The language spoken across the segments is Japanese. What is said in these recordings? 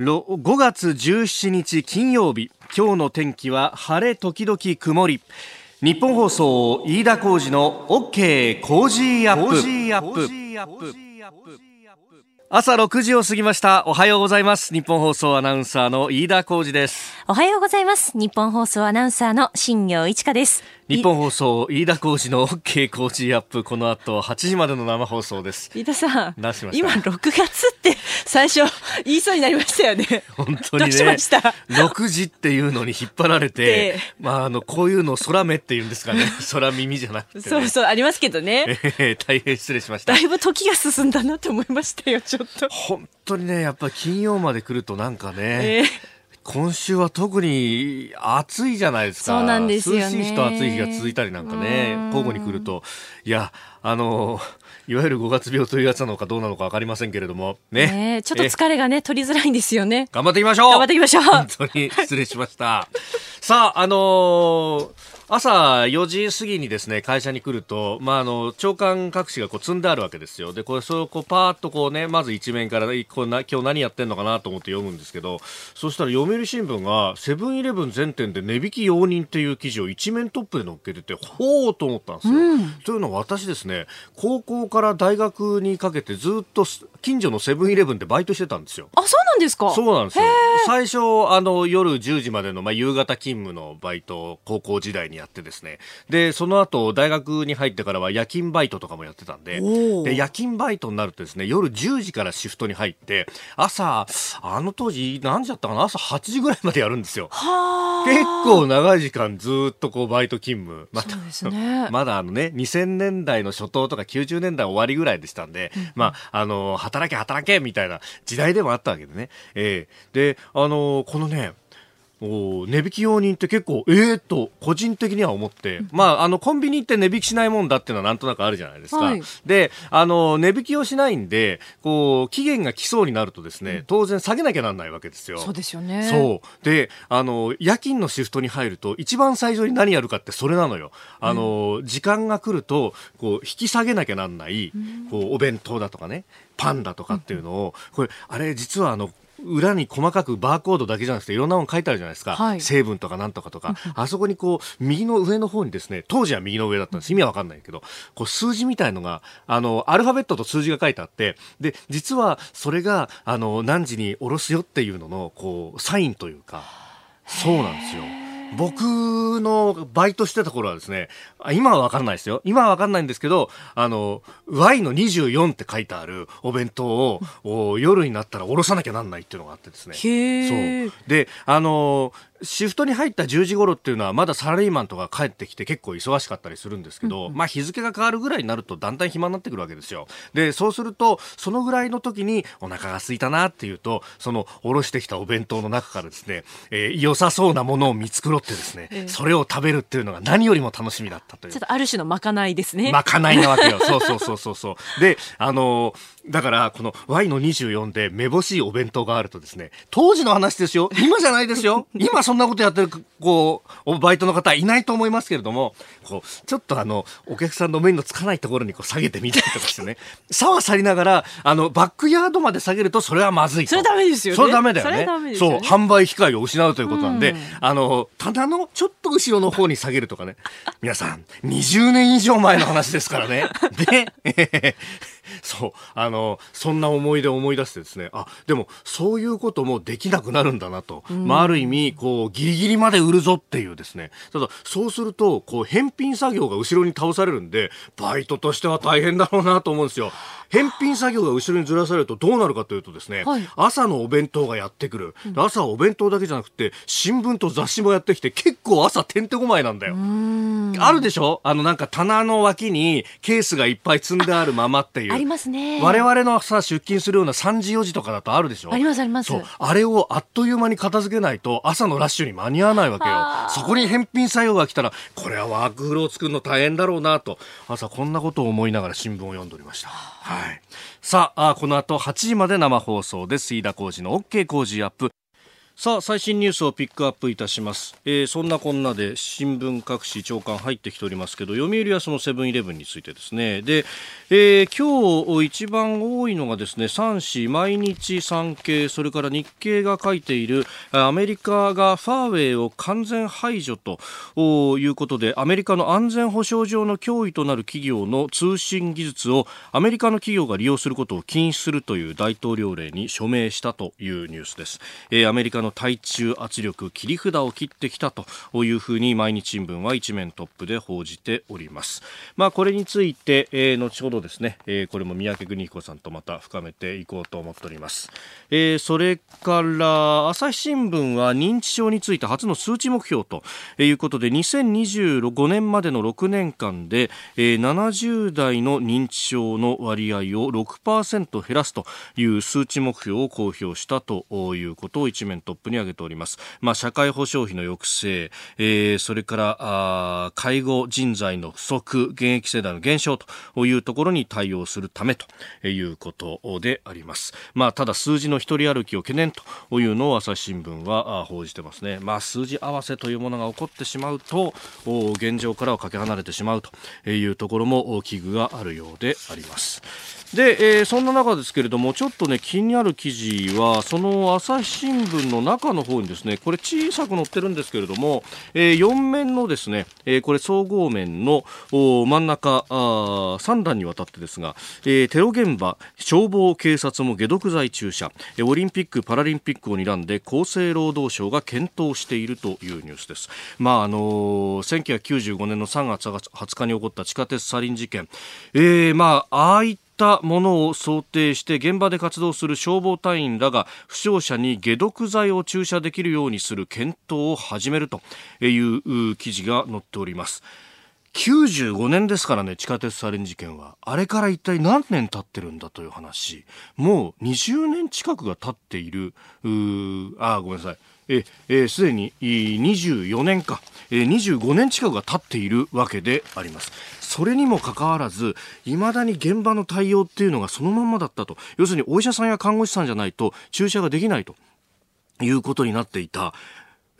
5月17日金曜日今日の天気は晴れ時々曇り。ニッポン放送飯田浩司の OK Cozy up。朝6時を過ぎました。おはようございます。ニッポン放送アナウンサーの飯田浩司です。おはようございます。ニッポン放送アナウンサーの新行市佳です。ニッポン放送飯田浩司の OK Cozy up。この後8時までの生放送です。飯田さん今6月って最初言いそうになりましたよね。本当にね。6時っていうのに引っ張られて、まああのこういうの空目っていうんですかね。空耳じゃなくて、ね、そうそうありますけどね、えー、大変失礼しました。だいぶ時が進んだなと思いましたよちょっと本当にねやっぱり金曜まで来るとなんかね、えー今週は特に暑いじゃないですか。そうなんですよね。涼しい日と暑い日が続いたりなんかね、交互に来ると、いや、あの、いわゆる5月病というやつなのかどうなのかわかりませんけれども、ね。ねちょっと疲れがね、取りづらいんですよね。頑張っていきましょう頑張っていきましょう本当に失礼しました。さあ、あのー朝4時過ぎにですね、会社に来ると、まあ、あの、長官各紙がこう積んであるわけですよ。で、これ、それをこう、パーッとこうね、まず一面から、こうな今日何やってんのかなと思って読むんですけど、そしたら読売新聞が、セブンイレブン全店で値引き容認っていう記事を一面トップで載っけてて、ほーと思ったんですよ。うん、というのは私ですね、高校から大学にかけてずっと近所のセブンイレブンでバイトしてたんですよ。あ、そうなんですか？そうなんですよ。最初、あの、夜10時までの、まあ、夕方勤務のバイトを高校時代にやってですね。でその後大学に入ってからは夜勤バイトとかもやってたんでで夜勤バイトになるとですね夜10時からシフトに入って朝あの当時何時だったかな？朝8時ぐらいまでやるんですよ。結構長い時間ずっとこうバイト勤務。また、ね、まだあのね2000年代の初頭とか90年代終わりぐらいでしたんで、うん、まああの働け働けみたいな時代でもあったわけでね、えー、であのこのねお値引き容認って結構ええー、と個人的には思って、まああのコンビニって値引きしないもんだっていうのはなんとなくあるじゃないですか。はい、であの値引きをしないんでこう期限が来そうになるとですね、当然下げなきゃなんないわけですよ。そうですよね。そうであの夜勤のシフトに入ると一番最初に何やるかってそれなのよ。あの、うん、時間が来るとこう引き下げなきゃなんない、こうお弁当だとかねパンだとかっていうのを、これあれ実はあの裏に細かくバーコードだけじゃなくていろんなもの書いてあるじゃないですか、はい、成分とかなんとかとか。あそこにこう右の上の方にですね当時は右の上だったんです。意味は分かんないけど。こう数字みたいのがあのアルファベットと数字が書いてあって。で実はそれがあの何時に下ろすよっていうののこうサインというか。そうなんですよ。僕のバイトしてた頃はですね、今はわかんないですよ。今はわかんないんですけど、あの、Y の24って書いてあるお弁当を、夜になったらおろさなきゃなんないっていうのがあってですね。そう。で、あの、シフトに入った10時頃っていうのはまだサラリーマンとか帰ってきて結構忙しかったりするんですけど、うんうん、まあ日付が変わるぐらいになるとだんだん暇になってくるわけですよ。で、そうすると、そのぐらいの時にお腹が空いたなっていうと、そのおろしてきたお弁当の中からですね、えー、良さそうなものを見繕ってですね、えー、それを食べるっていうのが何よりも楽しみだったという。ちょっとある種のまかないですね。まかないなわけよ。そうそうそうそうそう。で、あのー、だからこの Y の24でめぼしいお弁当があるとですね、当時の話ですよ。今じゃないですよ。今そんなことやってるこう、バイトの方いないと思いますけれども、こう、ちょっとあの、お客さんの目のつかないところにこう下げてみたりとかしてね、さはさりながら、あの、バックヤードまで下げるとそれはまずいと。それダメですよね。それダメだよね。ねそう、販売機会を失うということなんで、うん、あの、棚のちょっと後ろの方に下げるとかね。皆さん、20年以上前の話ですからね。で、そう、あの、そんな思い出を思い出してですね、あ、でも、そういうこともできなくなるんだなと。うん、まあ、ある意味、こう、ギリギリまで売るぞっていうですね。ただ、そうすると、こう、返品作業が後ろに倒されるんで、バイトとしては大変だろうなと思うんですよ。返品作業が後ろにずらされるとどうなるかというとですね、はい、朝のお弁当がやってくる。朝はお弁当だけじゃなくて、新聞と雑誌もやってきて、結構朝てんてこまいなんだよ。あるでしょ？あの、なんか棚の脇にケースがいっぱい積んであるままっていう。ありますね。我々のさ、出勤するような3時4時とかだとあるでしょ？ありますあります。そう。あれをあっという間に片付けないと朝のラッシュに間に合わないわけよ。そこに返品作業が来たら、これはワークフロー作るの大変だろうなと、朝こんなことを思いながら新聞を読んでおりました。はい。さあ、この後8時まで生放送です。飯田浩二の OK 工事アップ。さあ最新ニュースをピックアップいたします、えー、そんなこんなで新聞各紙長官入ってきておりますけど読売はそのセブンイレブンについてですね。で、えー、今日一番多いのがですね三紙毎日産経それから日経が書いているアメリカがファーウェイを完全排除ということでアメリカの安全保障上の脅威となる企業の通信技術をアメリカの企業が利用することを禁止するという大統領令に署名したというニュースです、えー、アメリカの対中圧力切り札を切ってきたというふうに毎日新聞は一面トップで報じております。まあこれについて、えー、後ほどですね、えー、これも三宅邦彦さんとまた深めていこうと思っております。えー、それから朝日新聞は認知症について初の数値目標ということで2025年までの6年間で、えー、70代の認知症の割合を6%減らすという数値目標を公表したということを一面トトッププに挙げております。まあ、社会保障費の抑制、えー、それからあ介護人材の不足、現役世代の減少というところに対応するためということであります。まあ、ただ数字の一人歩きを懸念というのを朝日新聞は報じてますね。まあ、数字合わせというものが起こってしまうと、現状からはかけ離れてしまうというところも危惧があるようであります。で、えー、そんな中ですけれども、ちょっとね、気になる記事は、その朝日新聞の中の方にですね、これ小さく載ってるんですけれども、えー、4面のですね、えー、これ総合面の真ん中あ3段にわたってですが、えー、テロ現場、消防、警察も解毒剤注射、え、オリンピック・パラリンピックを睨んで厚生労働省が検討しているというニュースです。まあ、あのー、1995年の3月20日に起こった地下鉄サリン事件、えー、まあ、ああいったったものを想定して現場で活動する消防隊員らが負傷者に解毒剤を注射できるようにする検討を始めるという記事が載っております。95年ですからね、地下鉄サリン事件は。あれから一体何年経ってるんだという話。もう20年近くが経っている、うあ、ごめんなさい。え、えすでに24年か、え25年近くが経っているわけであります。それにもかかわらず、未だに現場の対応っていうのがそのままだったと。要するにお医者さんや看護師さんじゃないと注射ができないということになっていた。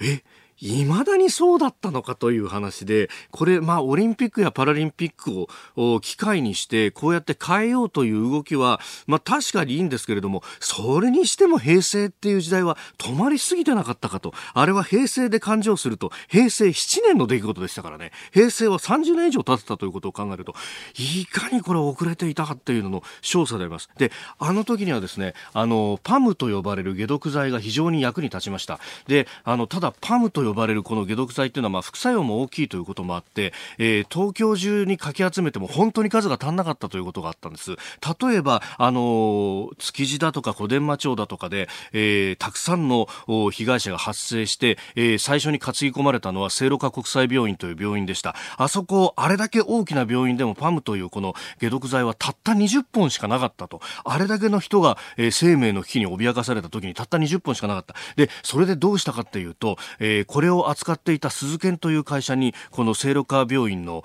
え、未だにそうだったのかという話で、これ、まあ、オリンピックやパラリンピックを機会にして、こうやって変えようという動きは、まあ、確かにいいんですけれども、それにしても平成っていう時代は止まりすぎてなかったかと。あれは平成で勘定すると、平成7年の出来事でしたからね。平成は30年以上経ってたということを考えると、いかにこれ遅れていたかっていうのの証左であります。で、あの時にはですね、あの、パムと呼ばれる解毒剤が非常に役に立ちました。で、あの、ただパムと呼呼ばれるこの解毒剤っていうのはまあ副作用も大きいということもあって、えー、東京中にかき集めても本当に数が足んなかったということがあったんです。例えば、あのー、築地だとか小伝馬町だとかで、えー、たくさんの被害者が発生して、えー、最初に担ぎ込まれたのは聖路加国際病院という病院でした。あそこ、あれだけ大きな病院でもパムというこの解毒剤はたった20本しかなかったと。あれだけの人が、えー、生命の危機に脅かされた時にたった20本しかなかった。で、それでどうしたかっていうと、えー、これを扱っていた鈴研という会社にこの聖路加病院の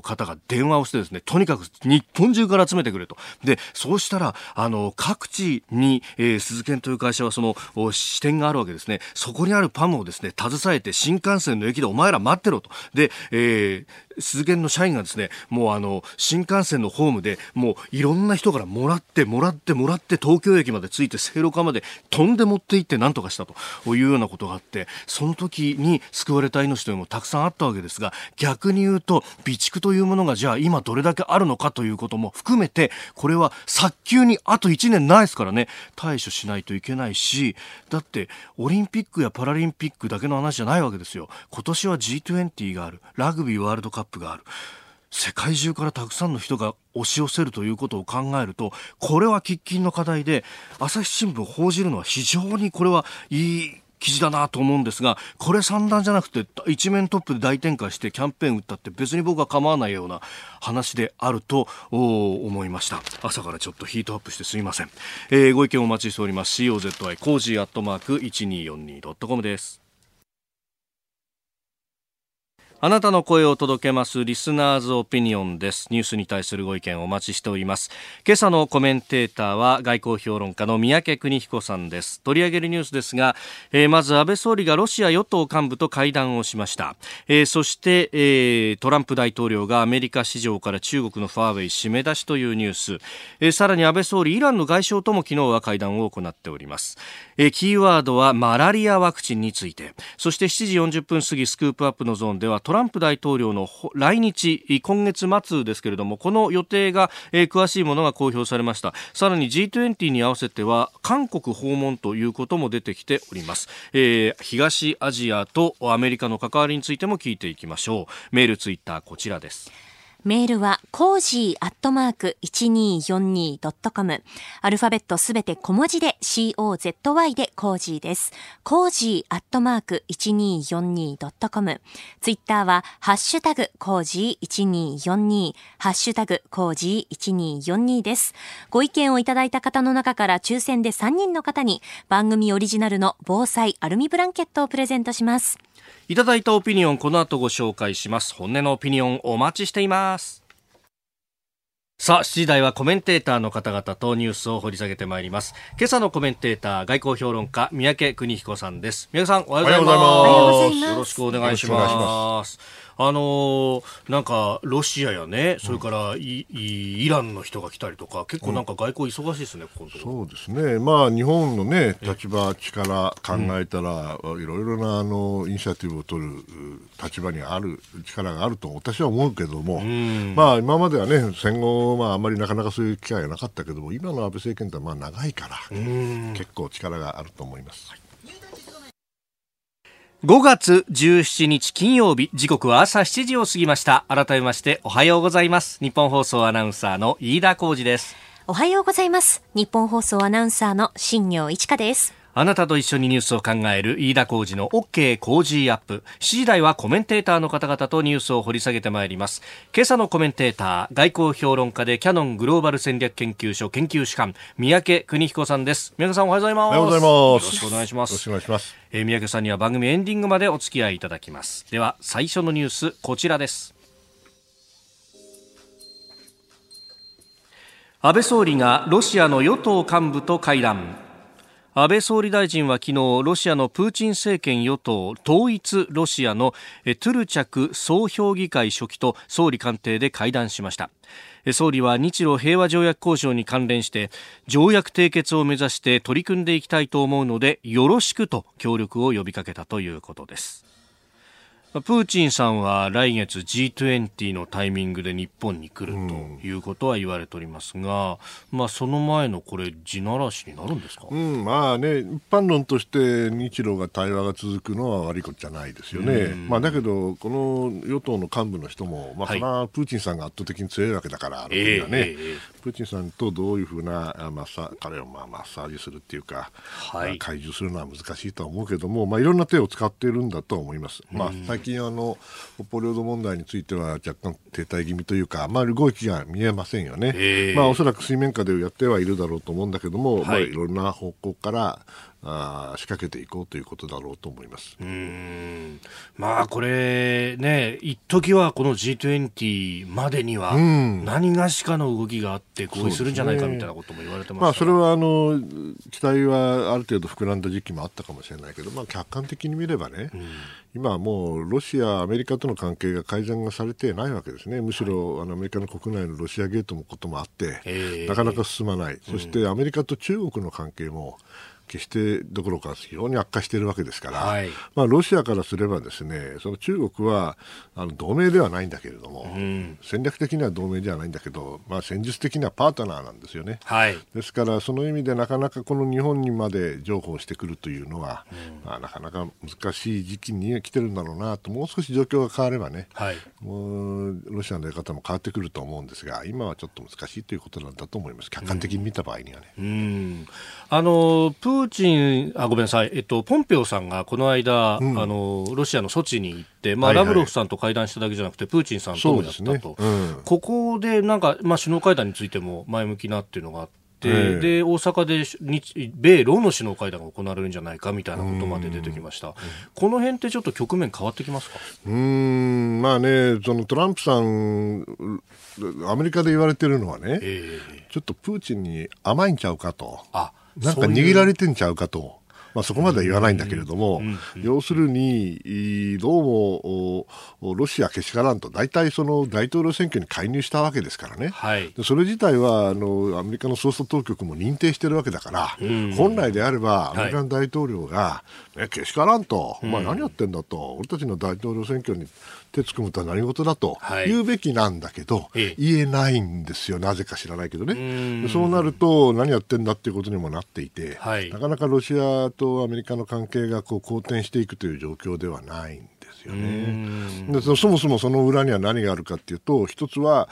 方が電話をしてですねとにかく日本中から集めてくれと。でそうしたらあの各地に、えー、鈴研という会社はその支店があるわけですね。そこにあるパムをですね携えて新幹線の駅でお前ら待ってろと。で、えー、鈴研の社員がですねもうあの新幹線のホームでもういろんな人からもらってもらってもらって東京駅まで着いて聖路加まで飛んで持って行って何とかしたというようなことがあってその時に救われた命というのもたくさんあったわけですが逆に言うと備蓄というものがじゃあ今どれだけあるのかということも含めてこれは早急にあと1年ないですからね対処しないといけないしだってオリンピックやパラリンピックだけの話じゃないわけですよ。今年は G20 がある。ラグビーワールドカップがある。世界中からたくさんの人が押し寄せるということを考えるとこれは喫緊の課題で朝日新聞報じるのは非常にこれはいい記事だなと思うんですがこれ三段じゃなくて一面トップで大展開してキャンペーン打ったって別に僕は構わないような話であると思いました。朝からちょっとヒートアップしてすみません、えー、ご意見お待ちしております。COZY cozy アットマーク 1242.com です。あなたの声を届けますリスナーズオピニオンです。ニュースに対するご意見をお待ちしております。今朝のコメンテーターは外交評論家の三宅邦彦さんです。取り上げるニュースですが、えー、まず安倍総理がロシア与党幹部と会談をしました。えー、そして、えー、トランプ大統領がアメリカ市場から中国のファーウェイ締め出しというニュース。え、さらに安倍総理、イランの外相とも昨日は会談を行っております。え、キーワードはマラリアワクチンについて。そして7時40分過ぎスクープアップのゾーンではトランプ大統領の来日今月末ですけれどもこの予定が、えー、詳しいものが公表されました。さらに G20 に合わせては韓国訪問ということも出てきております、えー、東アジアとアメリカの関わりについても聞いていきましょう。メールツイッターこちらです。メールは、コージーアットマーク 1242.com。アルファベットすべて小文字で COZY で cozy です。 cozy アットマーク 1242.com。ツイッターは、ハッシュタグコージー1242、ハッシュタグコージー1242です。ご意見をいただいた方の中から抽選で3人の方に番組オリジナルの防災アルミブランケットをプレゼントします。いただいたオピニオンこの後ご紹介します本音のオピニオンお待ちしていますさあ、7時台はコメンテーターの方々とニュースを掘り下げてまいります。今朝のコメンテーター、外交評論家、三宅邦彦さんです。三宅さん、おはようございます。おはようございます。よろしくお願いします。あのー、なんかロシアやね、それからイ,、イランの人が来たりとか、結構なんか外交忙しいですね、ここそうですね、まあ、日本のね、立場、力考えたら、いろいろなあのイニシアティブを取る立場にある力があると私は思うけども、まあ、今まではね、戦後、まあ、あんまりなかなかそういう機会がなかったけども、今の安倍政権ってまあ長いから、結構力があると思います。はい5月17日金曜日時刻は朝7時を過ぎました。改めましておはようございます。日本放送アナウンサーの飯田浩二です。おはようございます。日本放送アナウンサーの新業一華です。あなたと一緒にニュースを考える飯田浩二の OK 工事アップ。7時台はコメンテーターの方々とニュースを掘り下げてまいります。今朝のコメンテーター、外交評論家でキャノングローバル戦略研究所研究主幹、三宅邦彦さんです。三宅さんおはようございます。おはようございます。よろしくお願いします。よろしくお願いします。えー、三宅さんには番組エンディングまでお付き合いいただきます。では、最初のニュース、こちらです。安倍総理がロシアの与党幹部と会談。安倍総理大臣は昨日ロシアのプーチン政権与党統一ロシアのトゥルチャク総評議会書記と総理官邸で会談しました。総理は日露平和条約交渉に関連して条約締結を目指して取り組んでいきたいと思うのでよろしくと協力を呼びかけたということです。プーチンさんは来月 G20 のタイミングで日本に来るということは言われておりますが、うん、まあ、その前のこれ、地ならしになるんですか、うん、まあね、一般論として日露が対話が続くのは悪いことじゃないですよね、うん、まあ、だけど、この与党の幹部の人も、まあ、それはプーチンさんが圧倒的に強いわけだから、あの国はね、えー、プーチンさんとどういうふうなマッサ彼をまあマッサージするっていうか、はい、解除するのは難しいとは思うけども、まあ、いろんな手を使っているんだと思います。まあ、最近あの北方領土問題については若干停滞気味というか、まあ、動きが見えませんよね、まあ、おそらく水面下でやってはいるだろうと思うんだけども、はい。まあ、いろんな方向からあ仕掛けていこうということだろうと思います。うん。まあこれね一時はこの G20 までには何がしかの動きがあって合意するんじゃないかみたいなことも言われてます、ね、まあ、それはあの期待はある程度膨らんだ時期もあったかもしれないけど、まあ、客観的に見ればね、今はもうロシア、アメリカとの関係が改善がされてないわけですね、むしろ、はい、あのアメリカの国内のロシアゲートのこともあって、なかなか進まない、そしてアメリカと中国の関係も、決してどころか非常に悪化しているわけですから、はい、まあ、ロシアからすればですねその中国はあの同盟ではないんだけれども、うん、戦略的には同盟ではないんだけど、まあ、戦術的にはパートナーなんですよね、はい、ですからその意味でなかなかこの日本にまで譲歩してくるというのは、うん、まあ、なかなか難しい時期に来てるんだろうなともう少し状況が変わればね、はい、もうロシアの出方も変わってくると思うんですが今はちょっと難しいということなんだと思います。客観的に見た場合にはね。うん、あのプーチンあごめんなさい、えっと、ポンペオさんがこの間、うん、あのロシアのソチに行って、まあ、はいはい、ラブロフさんと会談しただけじゃなくて、プーチンさんともやったと、ね。うん、ここでなんか、まあ、首脳会談についても前向きなっていうのがあって、て、え。ー、で大阪で日米ロの首脳会談が行われるんじゃないかみたいなことまで出てきました、この辺ってちょっと局面変わってきますか？うん。まあねそのトランプさんアメリカで言われてるのはね、えー、ちょっとプーチンに甘いんちゃうかと。あなんか握られてんちゃうかと。まあ、そこまでは言わないんだけれども、要するに、どうもロシアけしからんと、大体その大統領選挙に介入したわけですからね、はい、それ自体はあのアメリカの捜査当局も認定してるわけだから、本来であれば、アメリカの大統領が、ね、けしからんと、お前何やってんだと、俺たちの大統領選挙に手つくむとは何事だと言うべきなんだけど、はい、言えないんですよ、なぜか知らないけどね。そうなると、何やってんだっていうことにもなっていて、はい、なかなかロシアとアメリカの関係がこう好転していくという状況ではないんですよね。でそもそもその裏には何があるかっていうと、一つは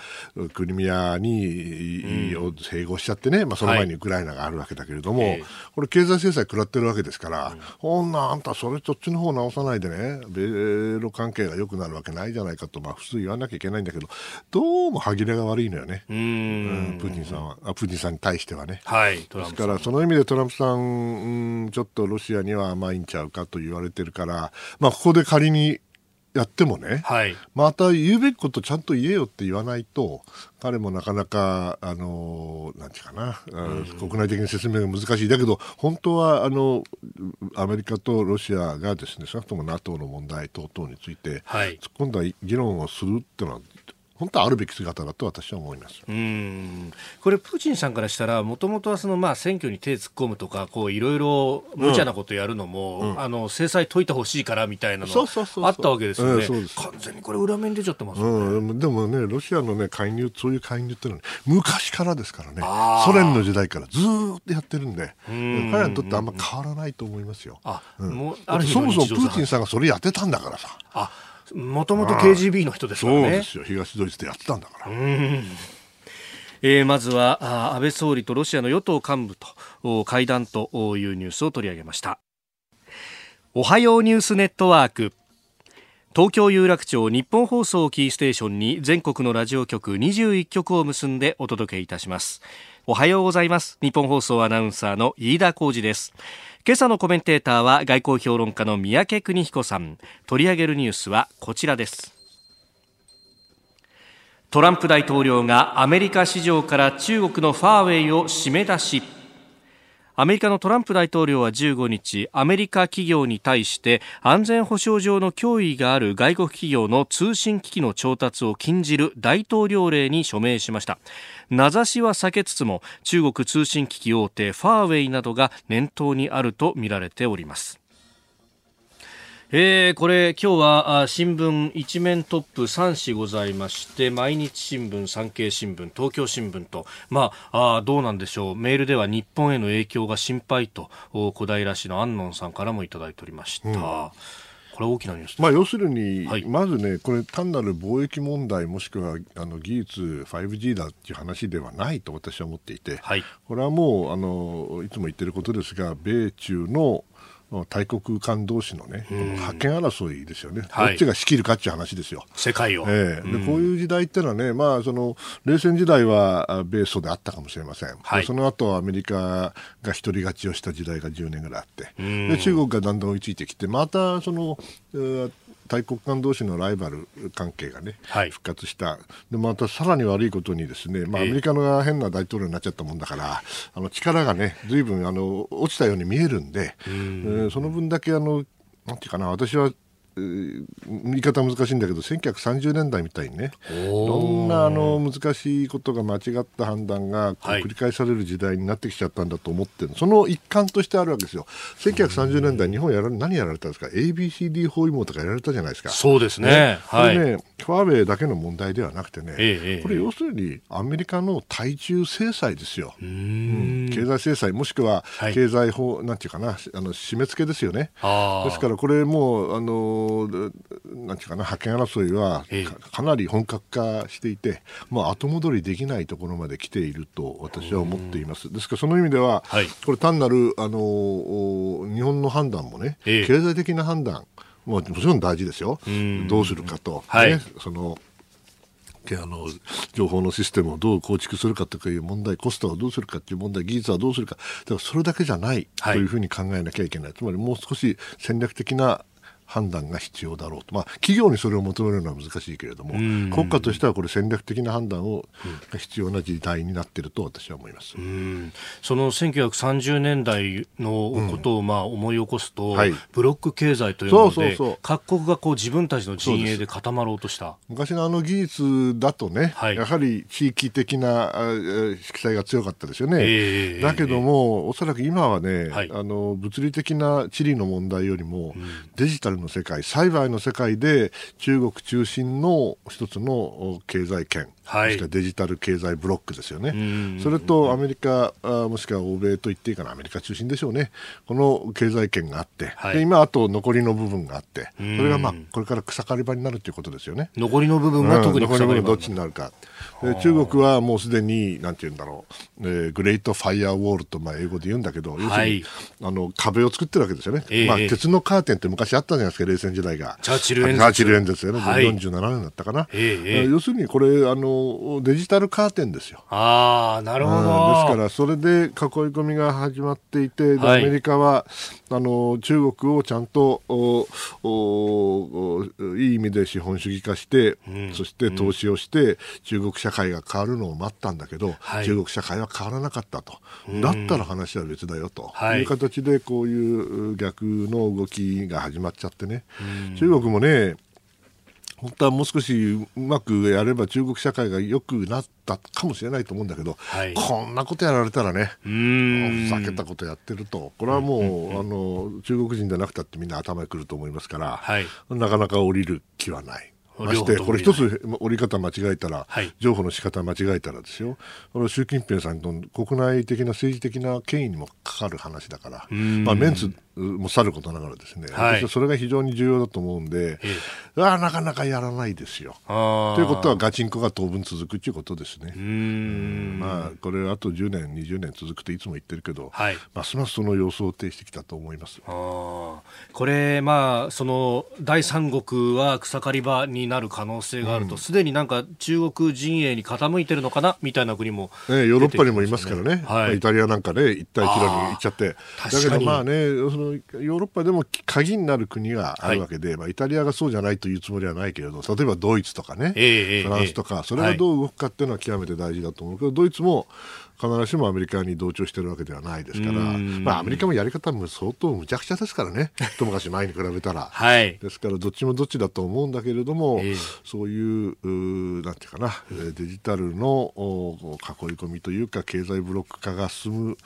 クリミアに併合しちゃってね、まあ、その前にウクライナがあるわけだけれども、はい、これ、経済制裁食らってるわけですから、ほ、んなあんた、それそっちの方直さないでね、米ロ関係が良くなるわけないじゃないかと、まあ、普通言わなきゃいけないんだけど、どうも歯切れが悪いのよね、うん。プーチンさんは。あ、プーチンさんに対してはね。はい、ですから、その意味でトランプさん、うん、ちょっとロシアには甘いんちゃうかと言われてるから、まあ、ここで仮にやってもね、はい、また言うべきことちゃんと言えよって言わないと、彼もなかなか、あのなんていうかな、うん、国内的に説明が難しい。だけど、本当は、あの、アメリカとロシアがですね、少なくとも NATO の問題等々について、はい、突っ込んだ議論をするっていうのは、本当はあるべき姿だと私は思います。うん。これ、プーチンさんからしたら、もともとはそのまあ選挙に手突っ込むとか、こういろいろ無茶なことやるのも、うん。あの制裁解いてほしいからみたいなのあったわけですよね、完全にこれ、裏面出ちゃってます、ね、うん、でもね、ロシアの、ね、介入、そういう介入ってのは、昔からですからね、ソ連の時代からずっとやってるんで、彼らにとってあんま変わらないと思いますよ。あうん、もうそもそもプーチンさんがそれやってたんだからさ。あもともと KGB の人ですからね。そうですよ。東ドイツでやってたんだから。えー、まずは安倍総理とロシアの与党幹部と会談というニュースを取り上げましたおはようニュースネットワーク東京有楽町日本放送キーステーションに全国のラジオ局21局を結んでお届けいたしますおはようございます日本放送アナウンサーの飯田浩二です今朝のコメンテーターは外交評論家の三宅邦彦さん。取り上げるニュースはこちらです。トランプ大統領がアメリカ市場から中国のファーウェイを締め出し。アメリカのトランプ大統領は15日アメリカ企業に対して安全保障上の脅威がある外国企業の通信機器の調達を禁じる大統領令に署名しました。名指しは避けつつも中国通信機器大手ファーウェイなどが念頭にあるとみられております。えー、これ今日は新聞一面トップ3紙ございまして毎日新聞、産経新聞、東京新聞と、まあ、あどうなんでしょう。メールでは日本への影響が心配と小平市の安野さんからもいただいておりました。うん。これ大きなニュースまあ、要するに、はい、まずね、これ単なる貿易問題もしくはあの技術 5G だっていう話ではないと私は思っていて、はい、これはもうあのいつも言ってることですが米中の大国間同士のね、覇権争いですよね、はい、どっちが仕切るかっていう話ですよ。世界を、えー、でこういう時代っていうのはね、まあ、その冷戦時代は米ソであったかもしれません、はい、その後アメリカが一人勝ちをした時代が10年ぐらいあって、で中国がだんだん追いついてきて、またその、大国間同士のライバル関係がね、はい、復活した、でまたさらに悪いことに、ですね、まあ、アメリカの変な大統領になっちゃったもんだから、あの力がね、ずいぶんあの落ちたように見えるんで、うん、えー、その分だけあの、なんていうかな、私は言い方難しいんだけど1930年代みたいにね。いろんなあの難しいことが間違った判断が繰り返される時代になってきちゃったんだと思ってる、はい、その一環としてあるわけですよ。1930年代日本やら何やられたんですか？ABCD 包囲網とかやられたじゃないですか。そうですね。ね。はい、ねファーウェイだけの問題ではなくてね、ええ、これ要するにアメリカの対中制裁ですよ、うん、経済制裁もしくは経済法、はい、なんていうかなあの締め付けですよね。ですからこれもうあのなんていうかな、覇権争いはかなり本格化していて、もう後戻りできないところまで来ていると私は思っています。ですからその意味では、はい、これ単なるあの日本の判断もね、経済的な判断ももちろん大事ですよ、どうするかと、ね、はい、そのあの情報のシステムをどう構築するかという問題、コストはどうするかという問題、技術はどうするか、だからそれだけじゃないというふうに考えなきゃいけない、はい、つまりもう少し戦略的な判断が必要だろうと、まあ、企業にそれを求めるのは難しいけれども、国家としてはこれ、戦略的な判断を、が必要な時代になっていると私は思います。その1930年代のことをまあ思い起こすと、うんはい、ブロック経済というので各国がこう自分たちの陣営で固まろうとした。昔のあの技術だとね、はい、やはり地域的な色彩が強かったですよね、えー、だけども、えー、おそらく今はね、はい、あの物理的な地理の問題よりも、うん、デジタルの世界、栽培の世界で中国中心の一つの経済圏、はい、デジタル経済ブロックですよね、それとアメリカ、もしくは欧米と言っていいかな、アメリカ中心でしょうね、この経済圏があって、はい、で今、あと残りの部分があって、それがまあこれから草刈り場になるということですよね。残りの部分が特に草刈り場、どっちになるか。で中国はもうすでに、なんて言うんだろう、えー、グレートファイアウォールとまあ英語で言うんだけど、要するに、あの壁を作ってるわけですよね、えー、まあ、鉄のカーテンって昔あったじゃないですか、冷戦時代が。チャーチル演説。チャーチル演説よね、はい、47年だったかな。えー、要するにこれあの、デジタルカーテンですよ。あなるほど、ですから、それで囲い込みが始まっていて、アメリカはあの中国をちゃんとおおいい意味で資本主義化して、うん、そして投資をして、うん、中国社会が変わるのを待ったんだけど、はい、中国社会は変わらなかったと、うん、だったら話は別だよと。い。う形で、こういう逆の動きが始まっちゃってね、中国もね、本当はもう少しうまくやれば中国社会が良くなったかもしれないと思うんだけど、はい、こんなことやられたらねふざけたことやってると。これはもう、うんうん、あの中国人じゃなくたってみんな頭にくると思いますから、はい、なかなか降りる気はない。まして、これ一つ折り方間違えたら、はい、情報の仕方間違えたらですよ、この習近平さんの国内的な政治的な権威にもかかる話だから、まあ、メンツもさることながらですね、はい、私はそれが非常に重要だと思うんで、ええ、あなかなかやらないですよ。ということは、ガチンコが当分続くということですね。うん。まあ、これ、あと10年、20年続くといつも言ってるけど、はい、ますますその様相を呈してきたと思いますこれ、まあ、その第三国は草刈り場になる可能性があると、す、で、になんか中国陣営に傾いてるのかなみたいな国も、ね、ヨーロッパにもいますからね、はい、イタリアなんかね、一帯一路に行っちゃって、だけどまあね、そのヨーロッパでも鍵になる国があるわけで、はい、まあ、イタリアがそうじゃないというつもりはないけれど、例えばドイツとかね、えー、フランスとか、それがどう動くかっていうのは極めて大事だと思うけど、ドイツも必ずしもアメリカに同調してるわけではないですから、まあ、アメリカもやり方も相当むちゃくちゃですからね、一昔前に比べたら。はい、ですから、どっちもどっちだと思うんだけれども、えー、そういうう、なんていうかな、デジタルの囲い込みというか、経済ブロック化が進む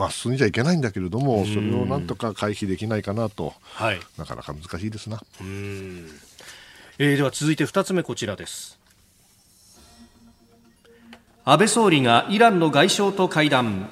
まあ、進んじゃいけないんだけれども、それをなんとか回避できないかなと、はい、なかなか難しいですな。うん。えー、では続いて2つ目こちらです。安倍総理がイランの外相と会談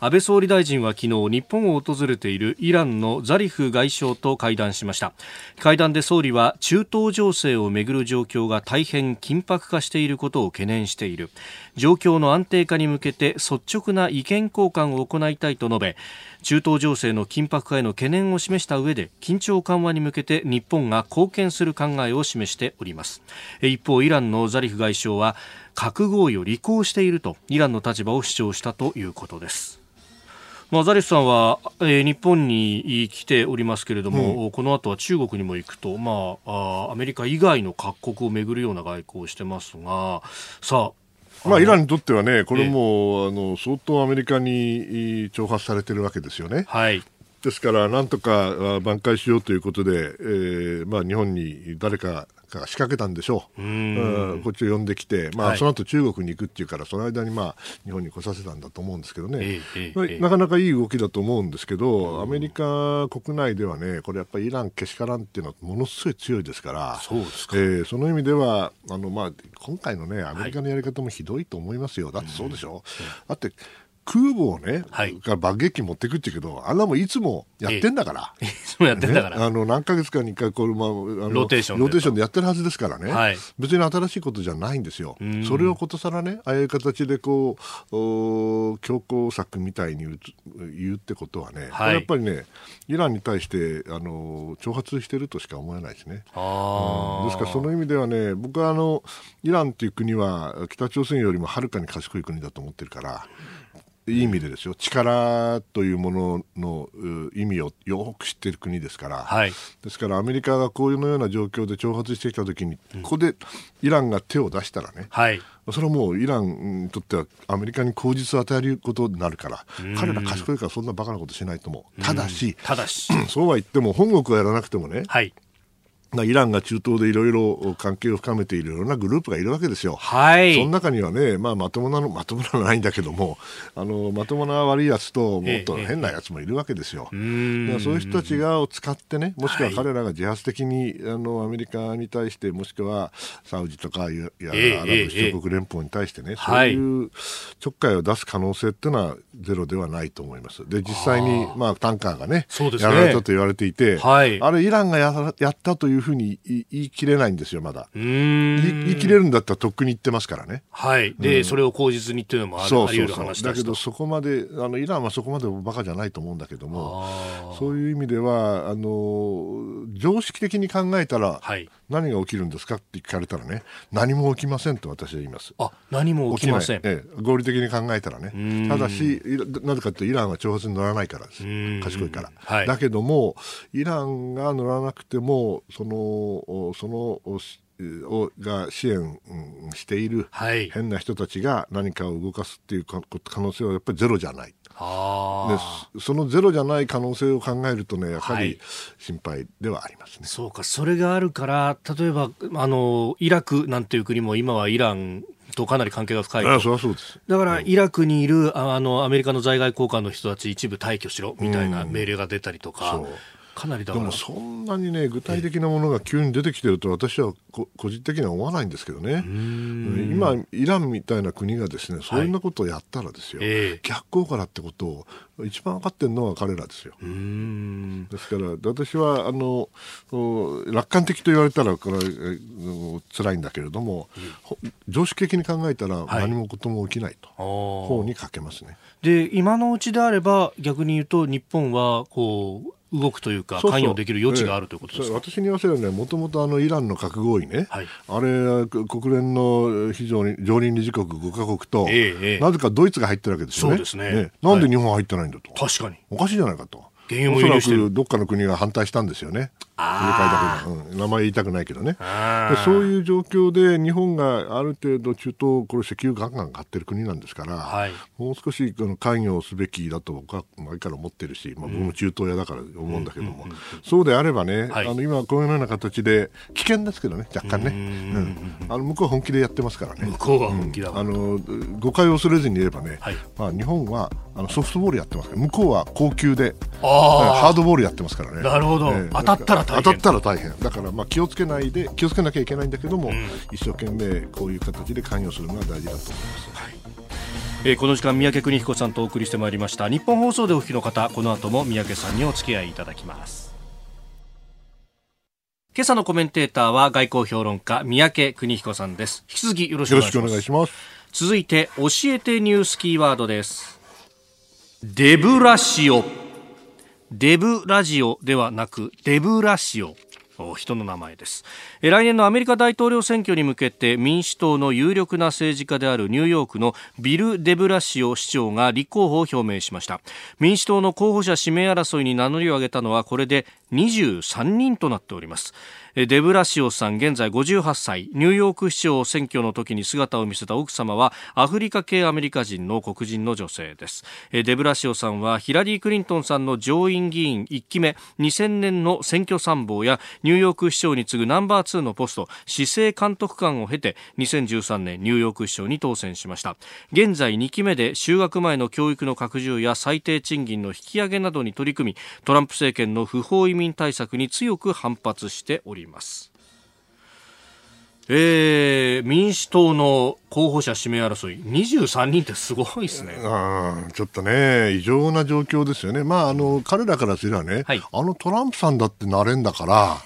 安倍総理大臣は昨日日本を訪れているイランのザリフ外相と会談しました。会談で総理は中東情勢をめぐる状況が大変緊迫化していることを懸念している。状況の安定化に向けて率直な意見交換を行いたいと述べ中東情勢の緊迫化への懸念を示した上で緊張緩和に向けて日本が貢献する考えを示しております。一方イランのザリフ外相は核合意を履行しているとイランの立場を主張したということです。まあ、ザリフさんは、えー、日本に来ておりますけれども、うん、この後は中国にも行くと、まあ、あアメリカ以外の各国をめぐるような外交をしてますが、さあ、まあ、イランにとってはね、これも、あの相当アメリカに挑発されてるわけですよね。はい、ですから、なんとか挽回しようということで、えーまあ、日本に誰かが仕掛けたんでしょう、うん。こっちを呼んできて、まあ、はい、その後中国に行くっていうから、その間に、まあ、日本に来させたんだと思うんですけどね、なかなかいい動きだと思うんですけど、アメリカ国内ではね、これやっぱりイランけしからんっていうのはものすごい強いですから、そうですか、えー、その意味では、あのまあ、今回のね、アメリカのやり方もひどいと思いますよ、だってそうでしょ。うだって空母をね、はい、から爆撃機持っていくって言うけど、あんなもいつもやってんだから。いつもやってんだから。ね、あの、何ヶ月かに一回、これ、まあ、あのローテーションローテーションでやってるはずですからね。はい、別に新しいことじゃないんですよ。それをことさらね、ああいう形でこう、お強硬策みたいに言うってことはね、はい、やっぱりね、イランに対してあの挑発しているとしか思えないですね。あですからその意味ではね、僕はあのイランという国は北朝鮮よりもはるかに賢い国だと思ってるから、いい意味でですよ、力というもののう意味をよく知っている国ですから、はい。ですからアメリカがこういうような状況で挑発してきたときに、ここでイランが手を出したらね、はい。それはもうイランにとってはアメリカに口実を与えることになるから、彼ら賢いからそんなバカなことしないと思う。ただし、ただし。そうは言っても本国はやらなくてもね、はい。まあイランが中東でいろいろ関係を深めているようなグループがいるわけですよ。はい。その中にはね、まあ、まともなの、まともなのはないんだけども、あの、まともな悪いやつと、もっとええ変なやつもいるわけですよ。うーんだからそういう人たちがを使ってね、もしくははい彼らが自発的に、あのアメリカに対して、もしくはサウジとかいやええアラブ首長国連邦に対してね、そうはいいうちょっかいを出す可能性っていうのはゼロではないと思います。で、実際にまあタンカーがね、そうですねやられたと言われていて、はいあれ、イランがやらやったというふうに言い切れないんですよ、まだ。言い切れるんだったらとっくに言ってますからね。はい。で、それを口実にっていうのもあるそうそうそう話だけど。そこまであのイランはそこまでバカじゃないと思うんだけどもそういう意味ではあの常識的に考えたら、はい。何が起きるんですかって聞かれたらね何も起きませんと私は言います。あ、何も起きません。ええ、合理的に考えたらねんただしいなぜかというとイランは挑発に乗らないからですん賢いから、はいだけどもイランが乗らなくてもそのおそのをが支援うんしているはい。変な人たちが何かを動かすっていうか可能性はやっぱりゼロじゃない。でそのゼロじゃない可能性を考えるとねやははい。り心配ではありますね。そうか、それがあるから、例えば、あの、イラクなんていう国も今はイランとかなり関係が深いと。ああそそうです。だから、イラクにいる、ああの、アメリカの在外交官の人たち一部退去しろ、みたいな命令が出たりとか、そうかなりでも、そんなにね具体的なものが急に出てきてると私はこ個人的には思わないんですけどね。今イランみたいな国がですねそういうなことをやったらですよ、ええ。逆効果だってことを一番分かってるのは彼らですよ。ですから私はあのお楽観的と言われたらこれ辛いんだけれども、ほ常識的に考えたらはい。何もことも起きないと、あー。方にかけますね。で、今のうちであれば、逆に言うと、日本は、こう、動くというか、関与できる余地があるということですか？ええ。私に言わせるとね、もともとあのイランの核合意ね、はい。あれ、く国連の非常に常任理事国5カ国と、えなぜかドイツが入ってるわけですよね。そうですね。なんで日本入ってないんだと、確かに。おかしいじゃないかと。原油も輸入してるおそらくどっかの国が反対したんですよね。うん、名前言いたくないけどね。そういう状況で日本がある程度中東、これ石油ガンガン買ってる国なんですから、はい。もう少しあの関与をすべきだと僕は前から思ってるし、まあ、僕も中東屋だから思うんだけども、そうであればね、はい。あの今こういうような形で危険ですけどね、若干ね、うんあの向こうは本気でやってますからね。向こうは本気だわ。あの誤解を恐れずに言えばね、はい。まあ、日本はあのソフトボールやってますから。向こうは高級でハードボールやってますからね。なるほど。当たったら当たったら大変。だからまあ気をつけないで気をつけなきゃいけないんだけども、一生懸命こういう形で関与するのが大事だと思います、えーこの時間三宅邦彦さんとお送りしてまいりました。日本放送でお聞きの方この後も三宅さんにお付き合いいただきます。今朝のコメンテーターは外交評論家三宅邦彦さんです。引き続きよろしくお願いします。続いて教えてニュースキーワードです。デブラシオデブラジオではなくデブラシオ。人の名前です。来年のアメリカ大統領選挙に向けて民主党の有力な政治家であるニューヨークのビル・デブラシオ市長が立候補を表明しました。民主党の候補者指名争いに名乗りを上げたのはこれで23人となっております。デブラシオさん現在58歳ニューヨーク市長選挙の時に姿を見せた奥様はアフリカ系アメリカ人の黒人の女性です。デブラシオさんはヒラリー・クリントンさんの上院議員1期目2000年の選挙参謀やニューヨーク市長に次ぐナンバー2のポスト市政監督官を経て2013年ニューヨーク市長に当選しました。現在2期目で就学前の教育の拡充や最低賃金の引き上げなどに取り組みトランプ政権の不法移民対策に強く反発しております。えー、民主党の候補者指名争い23人ってすごいですね。あーちょっとね、異常な状況ですよね、まあ、あの彼らからすればね、はい。あのトランプさんだってなれんだから、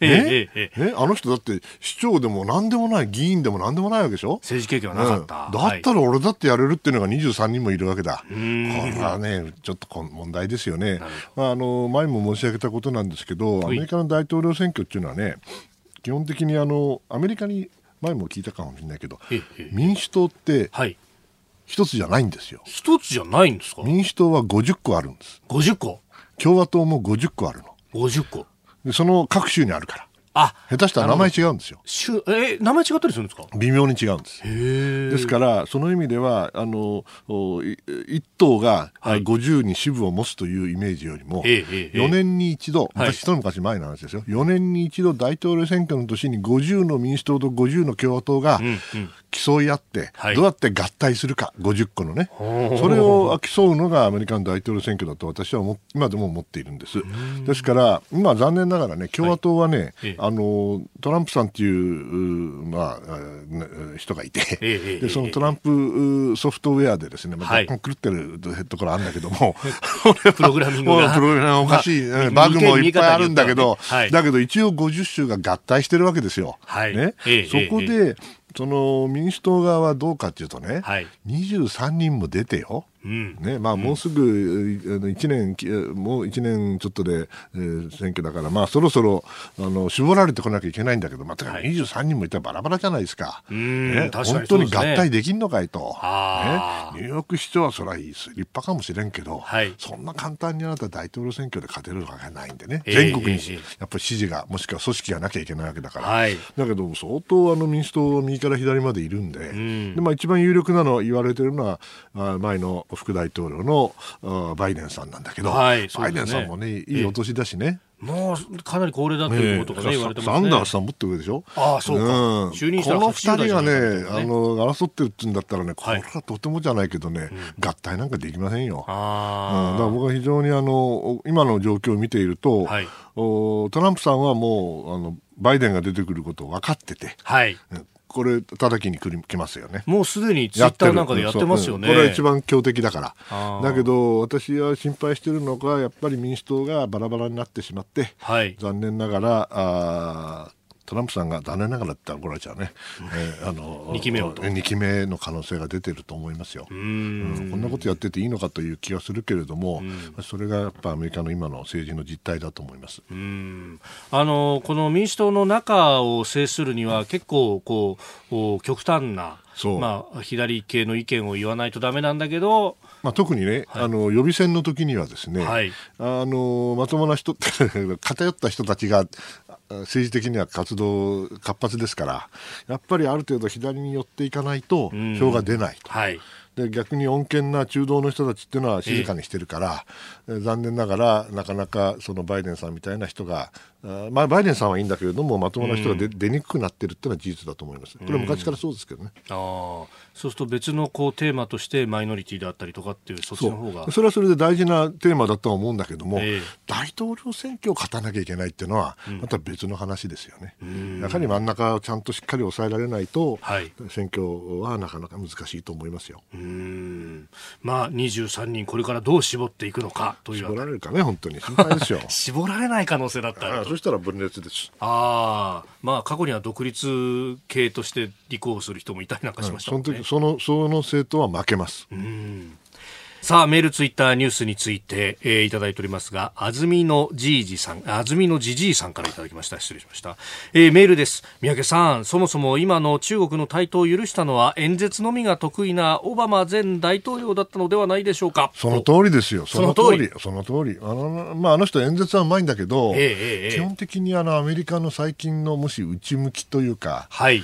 ね？ね？あの人だって市長でも何でもない議員でも何でもないわけでしょ？政治経験はなかった、うん、だったら俺だってやれるっていうのが23人もいるわけだ、これはねちょっと問題ですよね、まあ、あの前も申し上げたことなんですけどアメリカの大統領選挙っていうのはね基本的にあのアメリカに前も聞いたかもしれないけど民主党って一つじゃないんですよ。一つじゃないんですか？民主党は50個あるんです。50個？共和党も50個あるの。50個でその各州にあるから。あ下手したら名前違うんですよ。え名前違ったりするんですか？微妙に違うんです。ですからその意味ではあの一党が50に支部を持つというイメージよりも、4年に一度昔一昔前の話ですよ。4年に一度大統領選挙の年に50の民主党と50の共和党が競い合って、どうやって合体するか、50個のね、それを競うのがアメリカの大統領選挙だと私は今でも思っているんです。ですから、今、残念ながらね、共和党はね、はい、あのトランプさんっていう、まあ、人がいて、でそのトランプソフトウェアでですね、まあ、若干狂ってるところあるんだけども、プログラミングが。プログラミングおかしい、バグもいっぱいあるんだけど、だけど一応50州が合体してるわけですよ。ね、そこで、その民主党側はどうかというとね、はい、23人も出てよ、ねまあ、もうすぐ1年、もう1年ちょっとで、えー、選挙だから、まあ、そろそろあの絞られてこなきゃいけないんだけど、まあ、23人もいたらバラバラじゃないですか、ね、本当に合体できんのかいと、ね、ニューヨーク市長はそれはいいです立派かもしれんけど、はい、そんな簡単にあなた大統領選挙で勝てるわけないんでね、全国にやっぱり支持が、もしくは組織がなきゃいけないわけだから、はい、だけど相当あの民主党は右から左までいるんで、うん、でまあ、一番有力なの言われてるのは、前の副大統領のバイデンさんなんだけど、はいね、バイデンさんもね、いいお年だしね。もうかなり高齢だということがね、ね言われてますね。サンダースさんもっと上でしょ？ああ、そうか。うん、就任したこの二人がね、あの、争ってるって言うんだったらね、これはとてもじゃないけどね、はい、合体なんかできませんよ。あうん、だから僕は非常にあの、今の状況を見ていると、はい、おトランプさんはもう、あの、バイデンが出てくることを分かってて、はい、これ叩きに来きますよね。もうすでにツイッターなんかでやってますよね、うん、これは一番強敵だから。だけど私は心配しているのがやっぱり民主党がバラバラになってしまって、はい、残念ながらあトランプさんが残念ながらって怒られちゃうね、えー、あの 2期目をと。2期目の可能性が出てると思いますよ、うん、こんなことやってていいのかという気がするけれども、それがやっぱアメリカの今の政治の実態だと思います。あのこの民主党の中を制するには結構こう極端なまあ、左系の意見を言わないとだめなんだけど、まあ、特にね、はい、あの予備選の時にはですね、はい、あのまともな人 偏った人たちが政治的には活動活発ですからやっぱりある程度左に寄っていかないと票が出ないと。はい。で逆に穏健な中道の人たちっていうのは静かにしてるから、えー、残念ながらなかなかそのバイデンさんみたいな人があまあ、バイデンさんはいいんだけれどもまともな人が出,、出にくくなってるっていうのは事実だと思います。これは昔からそうですけどね。あそうすると別のこうテーマとしてマイノリティであったりとかっていうそっちの方がそれはそれで大事なテーマだとは思うんだけども、えー、大統領選挙を勝たなきゃいけないっていうのはまた別の話ですよね。うん、やはり真ん中をちゃんとしっかり抑えられないと、はい、選挙はなかなか難しいと思いますよ。うん。まあ23人これからどう絞っていくのかという。絞られるかね本当に。心配ですよ。絞られない可能性だったらそしたら分裂です。ああ、まあ過去には独立系として立候補する人もいたりなんかしましたね、うん、その時そのその政党は負けます。うんさあ、メール、ツイッター、ニュースについて、えー、いただいておりますが、安住のじいじさん、安住のじじいさんからいただきました。失礼しました。えー、メールです。三宅さん、そもそも今の中国の台頭を許したのは演説のみが得意なオバマ前大統領だったのではないでしょうか。その通りですよ。その通り。その通り。あの、まあ、あの人演説はうまいんだけど、えー、基本的にあのアメリカの最近のもし内向きというか、はい。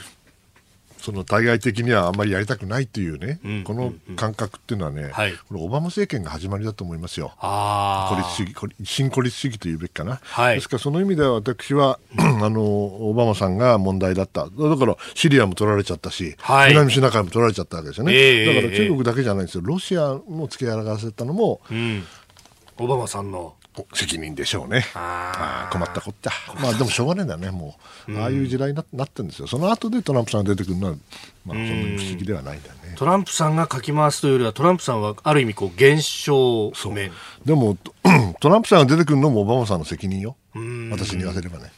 その対外的にはあんまりやりたくないというね、うん、この感覚っていうのはね、はい、これオバマ政権が始まりだと思いますよ。孤立主義、新孤立主義というべきかな。はい、ですからその意味では私は、あの、オバマさんが問題だった。だからシリアも取られちゃったし、はい、南シナ海も取られちゃったわけですよね。えー、だから中国だけじゃないんですよ。ロシアも付け上がらせたのも、うん、オバマさんの責任でしょうね。あ困ったこっちゃ。まあでもしょうがないんだよね、もう。ああいう時代にななってるんですよ。その後でトランプさんが出てくるのは、まあ、そんなに不思議ではないんだよね。トランプさんがかき回すというよりは、トランプさんはある意味こう、現象面。でも、トランプさんが出てくるのもオバマさんの責任よ。私に言わせればね。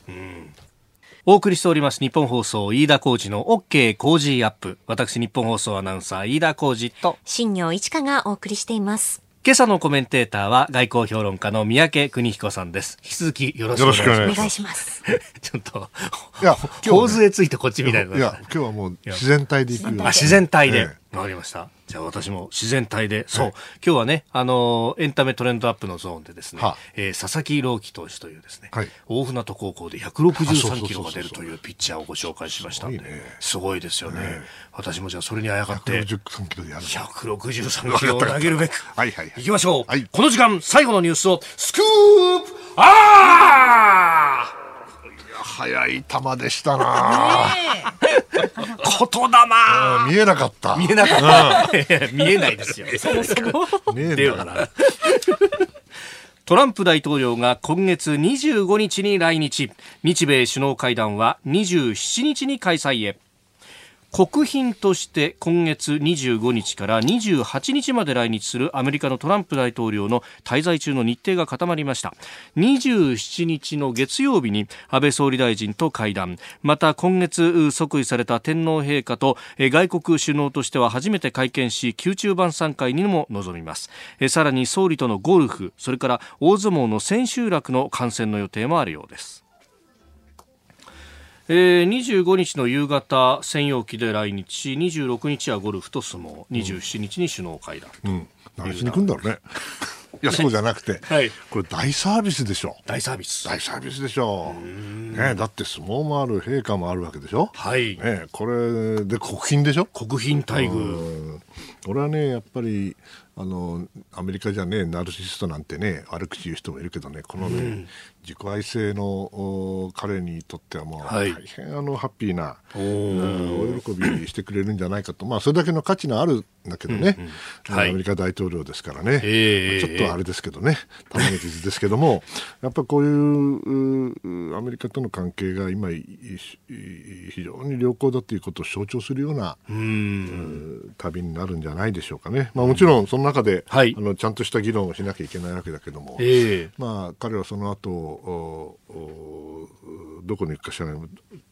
お送りしております日本放送飯田浩二の OK 工事アップ。私日本放送アナウンサー飯田浩二と新業一華がお送りしています。今朝のコメンテーターは外交評論家の三宅邦彦さんです。引き続きよろしくお願いします。ちょっと、いや、構図へついてこっちみたいな。いや、今日はもう自然体でいく。あ、自然体で。わ、かりました。じゃあ私も自然体で、そう、今日はね、あのエンタメトレンドアップのゾーンでですね、はえー、佐々木朗希投手というですね、はい、大船渡高校で163キロが出るというピッチャーをご紹介しましたんで、すごいですよね。私もじゃあそれにあやかって、163キロでやる。163キロを投げるべく、はいはい、い。きましょう、はい、この時間、最後のニュースを、スクープあー!速い球でしたな。言霊見えなかった。見えなかった。見えないですよ。そもそも。ねえな。トランプ大統領が今月25日に来日。日米首脳会談は27日に開催へ。国賓として今月25日から28日まで来日するアメリカのトランプ大統領の滞在中の日程が固まりました。27日の月曜日に安倍総理大臣と会談。また今月即位された天皇陛下と外国首脳としては初めて会見し宮中晩餐会にも臨みます。さらに総理とのゴルフそれから大相撲の千秋楽の観戦の予定もあるようです。えー、25日の夕方専用機で来日26日はゴルフと相撲。27日に首脳会談、うん、何しに行くんだろうね。いやそうじゃなくて、はい、これ大サービスでしょ。大サービス。大サービスでしょ。ねだって相撲もある陛下もあるわけでしょ。はい。ねこれで国賓でしょ。国賓待遇。俺はねやっぱりあのアメリカじゃねナルシストなんてね悪口言う人もいるけどねこのね、うん、自己愛性の彼にとってはもう大変あのハッピーな、お喜びしてくれるんじゃないかと、まあ、それだけの価値のあるんだけどね、うんうんはい、アメリカ大統領ですからね、えー、ちょっとあれですけどね、たまに傷ですけども、やっぱこういうアメリカとの関係が今、非常に良好だということを象徴するような旅になるんじゃないでしょうかね。まあ、もちろんその中で、はい、あのちゃんとした議論をしなきゃいけないわけだけども、えー、まあ、彼はその後どこに行くか知らない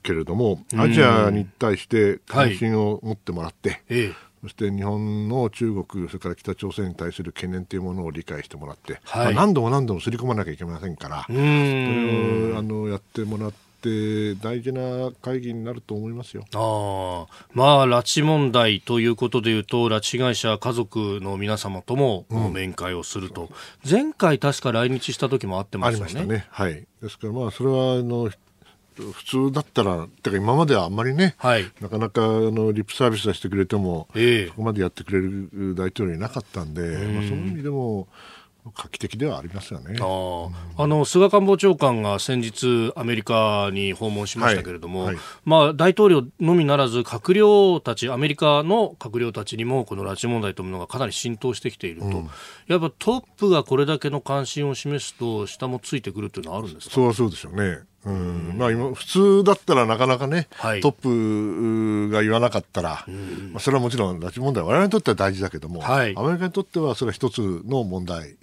けれども、アジアに対して関心を持ってもらって、はい、そして日本の中国、それから北朝鮮に対する懸念というものを理解してもらって、はい、まあ、何度も何度もすり込まなきゃいけませんから、それをあのやってもらって、大事な会議になると思いますよ。あまあ、拉致問題ということでいうと、拉致被害者家族の皆様とも面会をすると、うん、前回、確か来日した時もあってましたね。ありましたね。はい。ですから、まあ、それはあの普通だったら、てか今まではあんまりね、はい、なかなかあのリップサービスはしてくれても、えー、そこまでやってくれる大統領いなかったんで、ん。まあ、その意味でも、画期的ではありますよね。あ、あの菅官房長官が先日、アメリカに訪問しましたけれども、はいはい、まあ、大統領のみならず、閣僚たち、アメリカの閣僚たちにも、この拉致問題というものがかなり浸透してきていると、うん、やっぱトップがこれだけの関心を示すと、下もついてくるというのはあるんですか？そうそうでしょうね。うん。まあ、今普通だったらなかなかね、はい、トップが言わなかったら、まあ、それはもちろん拉致問題は我々にとっては大事だけども、はい、アメリカにとってはそれは一つの問題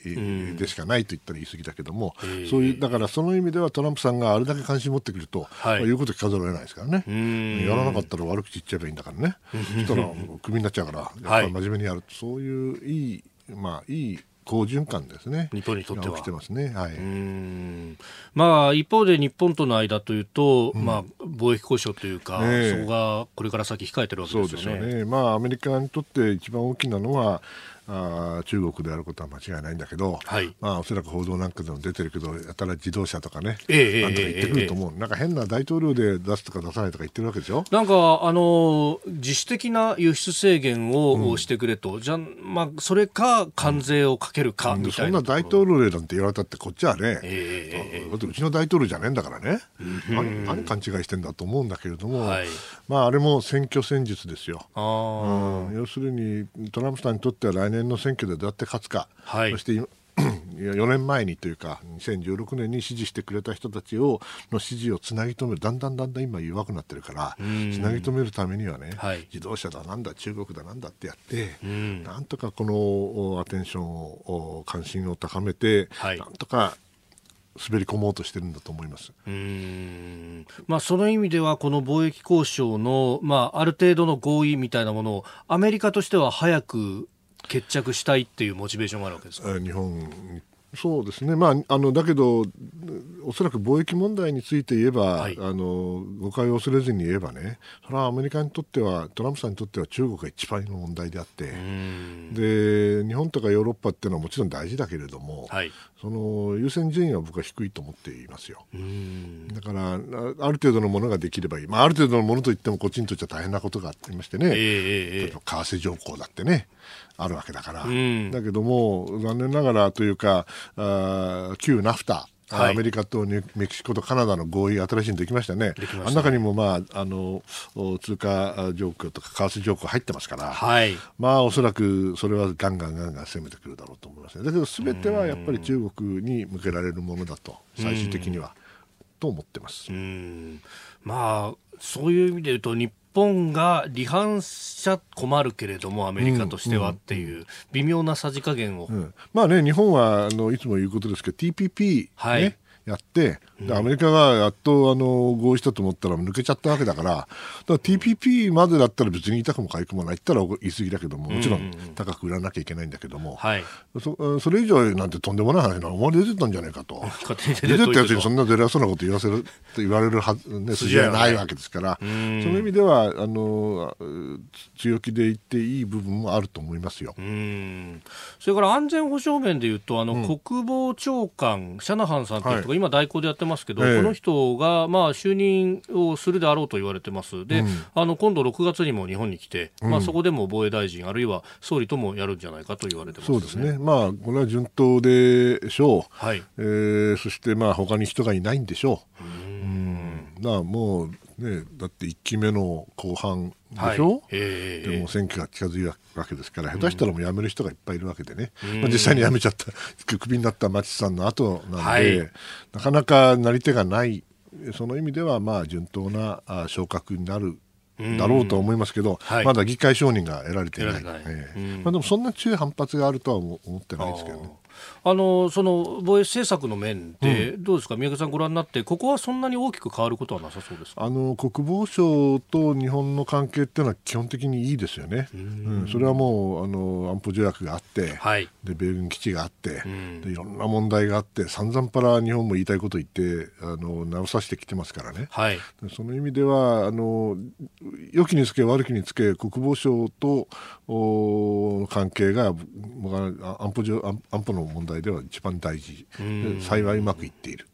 でしかないと言ったら言い過ぎだけども、そういうだからその意味ではトランプさんがあれだけ関心を持ってくると、はい、まあ、言うこと聞かざるを得ないですからね、やらなかったら悪口言っちゃえばいいんだからね、そしたらクビになっちゃうから、やっぱり真面目にやる、そういういい、まあ、いい好循環ですね。日本にとっては。起きてますね。はい。まあ、一方で日本との間というと、うん、まあ、貿易交渉というか、ね、そこがこれから先控えてるわけですよね。そうですよね。まあ、アメリカにとって一番大きなのは、あ中国であることは間違いないんだけど、はい、まあ、おそらく報道なんかでも出てるけど、やたら自動車とかね、えー、なんとか言ってくると思う、えー、なんか変な大統領で出すとか出さないとか言ってるわけでしょ？なんか、あの自主的な輸出制限をしてくれと、うん、じゃまあ、それか関税をかけるかみたいな、うん、そんな大統領なんて言われたって、こっちはね、えー、うちの大統領じゃねえんだからね、何何勘違いしてんだと思うんだけれども、はい、まあ、あれも選挙戦術ですよ。うん、要するにトランプさんにとっては来年の選挙でどうやって勝つか、はい、そして4 年前にというか2016年に支持してくれた人たちをの支持をつなぎ止めるだんだんだんだん今弱くなってるからつなぎ止めるためにはね、はい、自動車だなんだ中国だなんだってやってなんとかこのアテンションを関心を高めて、はい、なんとか滑り込もうとしてるんだと思います。うん。まあ、その意味では、この貿易交渉の、まあ、ある程度の合意みたいなものを、アメリカとしては早く決着したいっていうモチベーションがあるわけですか？日本に。そうですね、まあ、あのだけど、おそらく貿易問題について言えば、はい、あの誤解を恐れずに言えばね、それはアメリカにとっては、トランプさんにとっては中国が一番の問題であって、で日本とかヨーロッパっていうのはもちろん大事だけれども、はい、その優先順位は僕は低いと思っていますよ。だから、ある程度のものができればいい、まあ、ある程度のものといっても、こっちにとっては大変なことがありましてね、えー、例えば為替条項だってね。あるわけだから、うん、だけども残念ながらというかあ旧ナフタはい、アメリカとメキシコとカナダの合意、新しいのできましたね、あの中にも、まあ、あの通貨状況とか為替状況入ってますから、はい、まあおそらくそれはガンガンガンガン攻めてくるだろうと思います、ね、だけど、すべてはやっぱり中国に向けられるものだと、最終的には。と思ってます。まあ、そういう意味で言うと、日本が離反しちゃ困るけれども、アメリカとしてはっていう、微妙なさじ加減を、うん、まあね、日本はあのいつも言うことですけど、TPP、ね、はい、やって、アメリカがやっとあの合意したと思ったら抜けちゃったわけだから、だから TPP までだったら別に痛くも痒くもないったら言い過ぎだけども、もちろん高く売らなきゃいけないんだけども、はい、そそれ以上なんてとんでもない話な、お前出てたんじゃないかと、出てったやつにそんな偉そうなこと言わせると言われるはず、ね、筋合いはないわけですから、その意味ではあの強気で言っていい部分もあると思いますよ。それから安全保障面でいうと、あの、うん、国防長官、シャナハンさんという人が今、代行でやってますけど、えこの人が、まあ、就任をするであろうと言われてます。で、うん、あの今度6月にも日本に来て、まあ、そこでも防衛大臣、あるいは総理ともやるんじゃないかと言われてます、ね、そうですね、まあ、これは順当でしょう、はい。えー、そして、まあ他に人がいないんでしょう。うん。なもうね、だって1期目の後半でしょ、はいえー、でも選挙が近づいたわけですから、下手したらもう辞める人がいっぱいいるわけでね、うん、まあ、実際に辞めちゃった、クビになった町さんの後なんで、はい、なかなかなり手がない、その意味では、まあ、順当な昇格になるだろうと思いますけど、はい、まだ議会承認が得られていない、ない。えー、まあ、でもそんな強い反発があるとは思ってないですけどね。あのその防衛政策の面で、どうですか、宮家さん、ご覧になって、ここはそんなに大きく変わることはなさそうですあの国防省と日本の関係っていうのは基本的にいいですよね、うん。それはもうあの安保条約があって、はい、で米軍基地があって、でいろんな問題があって、散々パラ日本も言いたいこと言ってあの直させてきてますからね、はい、その意味ではあの良きにつけ悪きにつけ国防省とお関係が安保安保の問題では一番大事、幸いうまくいっている。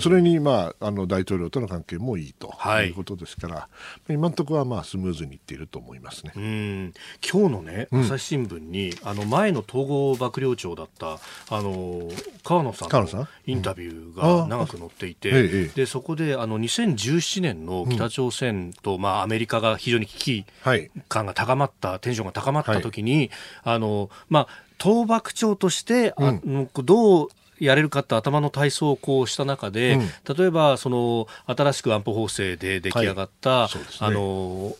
それに、まあ、あの大統領との関係もいいとい。うことですから、はい、今のところはまあスムーズにいっていると思いますね。今日のね、朝日新聞に、あの前の統合幕僚長だったあの川野さんのインタビューが長く載っていて、うん、でそこであの2017年の北朝鮮と、うん、まあ、アメリカが非常に危機感が高まった、テンションが高まった時に、はい、あのまあ倒幕長として、うん、どうやれるかって頭の体操をこうした中で、うん、例えばその新しく安保法制で出来上がった、はい。ね、あの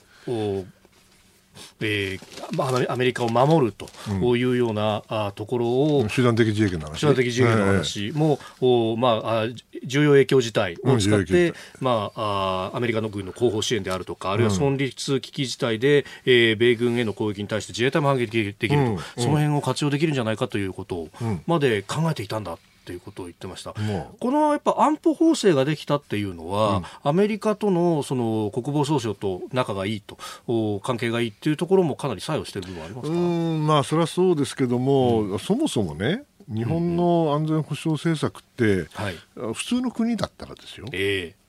えーまあ、アメリカを守るというような、うところを集団的自衛権の話。集団的自衛権の話。も、おまあ、重要影響事態を使って、うん、まあ、あアメリカの軍の後方支援であるとかあるいは存立危機事態で、えー、米軍への攻撃に対して自衛隊も反撃できると、うん、その辺を活用できるんじゃないかということまで考えていたんだということを言ってました。このやっぱ安保法制ができたっていうのは、うん、アメリカとのその国防総省と仲がいいと、関係がいいっていうところもかなり作用している部分ありますか？うんまあそれはそうですけども、うん、そもそもね、日本の安全保障政策って、うん、普通の国だったらですよ、えー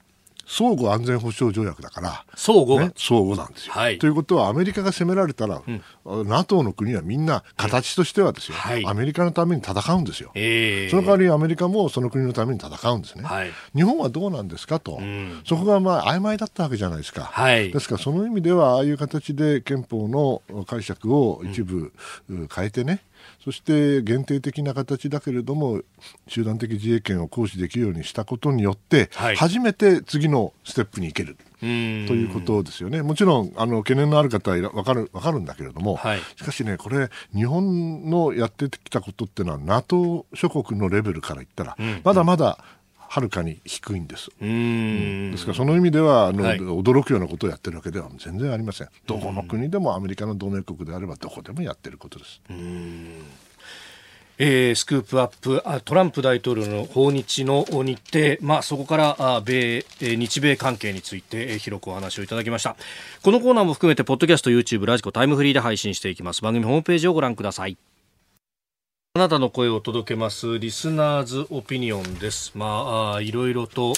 相互安全保障条約だから、相互、ね、相互なんですよ、はい。ということは、アメリカが攻められたら、うん、NATO の国はみんな、形としてはですよ、はい、アメリカのために戦うんですよ、えー、その代わりアメリカもその国のために戦うんですね。はい、日本はどうなんですかと、うん、そこがまあ曖昧だったわけじゃないですか。はい、ですから、その意味では、ああいう形で憲法の解釈を一部変えてね、そして限定的な形だけれども集団的自衛権を行使できるようにしたことによって、はい、初めて次のステップに行ける。ということですよね。もちろんあの懸念のある方は分かる分かるんだけれども、はい、しかしね、これ、日本のやってきたことっていうのは、NATO 諸国のレベルから言ったら、うん、まだまだはるかに低いんです。うん。ですからその意味ではあの、はい。驚くようなことをやってるわけでは全然ありません。どこの国でもアメリカの同盟国であればどこでもやってることです。えースクープアップあトランプ大統領の訪日の日程、まあ、そこからあ米、えー日米関係について、えー広くお話をいただきました。このコーナーも含めてポッドキャスト YouTube ラジコタイムフリーで配信していきます。番組ホームページをご覧くださいあなたの声を届けますリスナーズオピニオンです。まあ、あいろいろと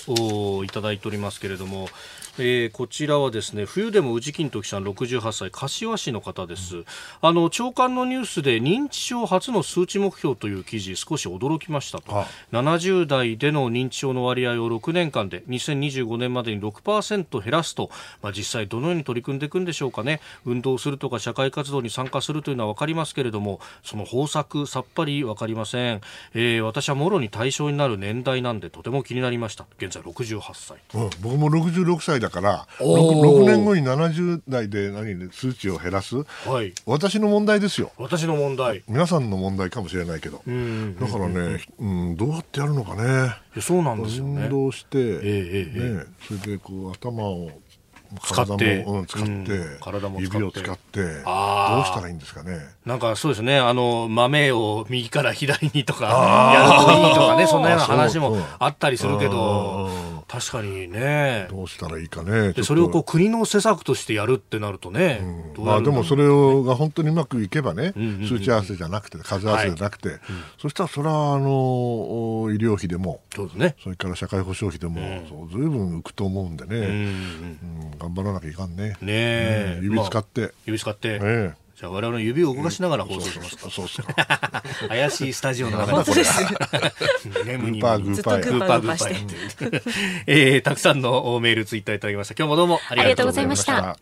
いただいておりますけれども、えーこちらはですね、冬でも宇治金時さん68歳、柏市の方です。あの、長官のニュースで認知症初の数値目標という記事、少し驚きましたと。あ70代での認知症の割合を6年間で2025年までに6%減らすと、まあ、実際どのように取り組んでいくんでしょうかね。運動するとか社会活動に参加するというのは分かりますけれどもその方策さっぱり分かりません、えー私はもろに対象になる年代なんでとても気になりました。現在68歳うん、僕も66歳だからお 6, ー年後に70代で何ね数値を減らす？はい。私の問題ですよ。私の問題。皆さんの問題かもしれないけど、うんだからね、うん、どうやってやるのかね。そうなんですよね。運動して、えええね、それでこう頭を使って。体も、うん、使って、うん体も使って。指を使ってどうしたらいいんですかね？なんかそうですね、あの、豆を右から左にとか、やるといいとかね、そんなような話もあったりするけど。うん、確かにね。どうしたらいいかね。それをこう国の施策としてやるってなるとね、どうんだろうでもそれをが本当にうまくいけばね、んうんうん数値合わせじゃなくて数合わせじゃなくて、そしたらそれはあのお医療費でもそうですね。それから社会保障費でも、ずいぶん浮くと思うんでね、うんうん頑張らなきゃいかんね。ねえ。うん指使っまあて、指使って。えじゃあ我々の指を動かしながら放送しますか。そうそう。怪しいスタジオの中本当です。ね、ググーパーグーパーグーパーグーパー。えーたくさんのメール、ツイッターいただきました。今日もどうも。ありがとうございました